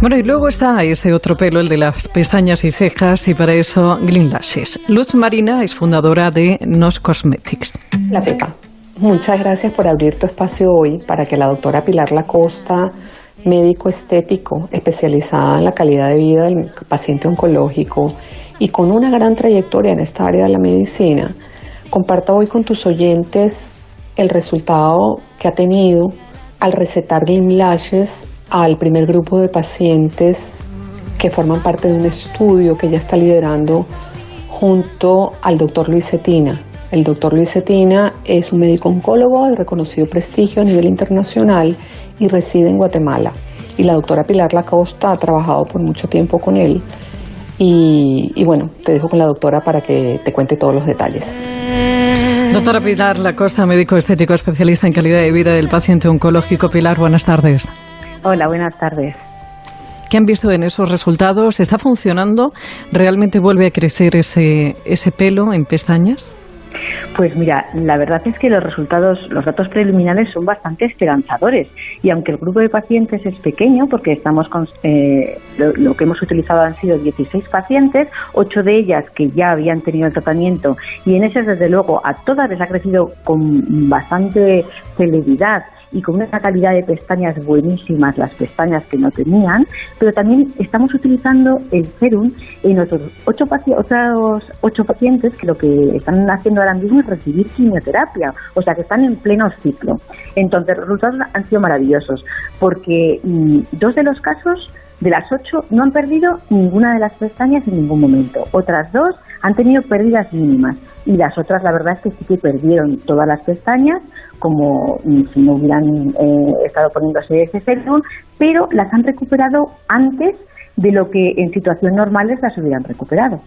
Bueno, y luego está ese otro pelo, el de las pestañas y cejas, y para eso Green Lashes. Luz Marina es fundadora de Nos Cosmetics. La Pepa, muchas gracias por abrir tu espacio hoy para que la doctora Pilar Lacosta, médico estético especializada en la calidad de vida del paciente oncológico y con una gran trayectoria en esta área de la medicina, comparta hoy con tus oyentes el resultado que ha tenido al recetar Green Lashes al primer grupo de pacientes que forman parte de un estudio que ella está liderando junto al doctor Luis Cetina. El doctor Luis Cetina es un médico oncólogo de reconocido prestigio a nivel internacional y reside en Guatemala. Y la doctora Pilar Lacosta ha trabajado por mucho tiempo con él. Y, y bueno, te dejo con la doctora para que te cuente todos los detalles. Doctora Pilar Lacosta, médico estético especialista en calidad de vida del paciente oncológico. Pilar, buenas tardes. Hola, buenas tardes. ¿Qué han visto en esos resultados? ¿Está funcionando? ¿Realmente vuelve a crecer ese, ese pelo en pestañas? Pues mira, la verdad es que los resultados, los datos preliminares son bastante esperanzadores. Y aunque el grupo de pacientes es pequeño, porque estamos con, eh, lo, que hemos utilizado han sido 16 pacientes, 8 de ellas que ya habían tenido el tratamiento y en esas desde luego a todas les ha crecido con bastante celeridad y con una calidad de pestañas buenísimas, las pestañas que no tenían, pero también estamos utilizando el serum en otros ocho, otros ocho pacientes que lo que están haciendo ahora mismo recibir quimioterapia, o sea que están en pleno ciclo. Entonces, los resultados han sido maravillosos, porque mm, dos de los casos de las ocho no han perdido ninguna de las pestañas en ningún momento. Otras dos han tenido pérdidas mínimas y las otras la verdad es que sí que perdieron todas las pestañas como mm, si no hubieran eh, estado poniéndose ese serum, pero las han recuperado antes de lo que en situaciones normales las hubieran recuperado.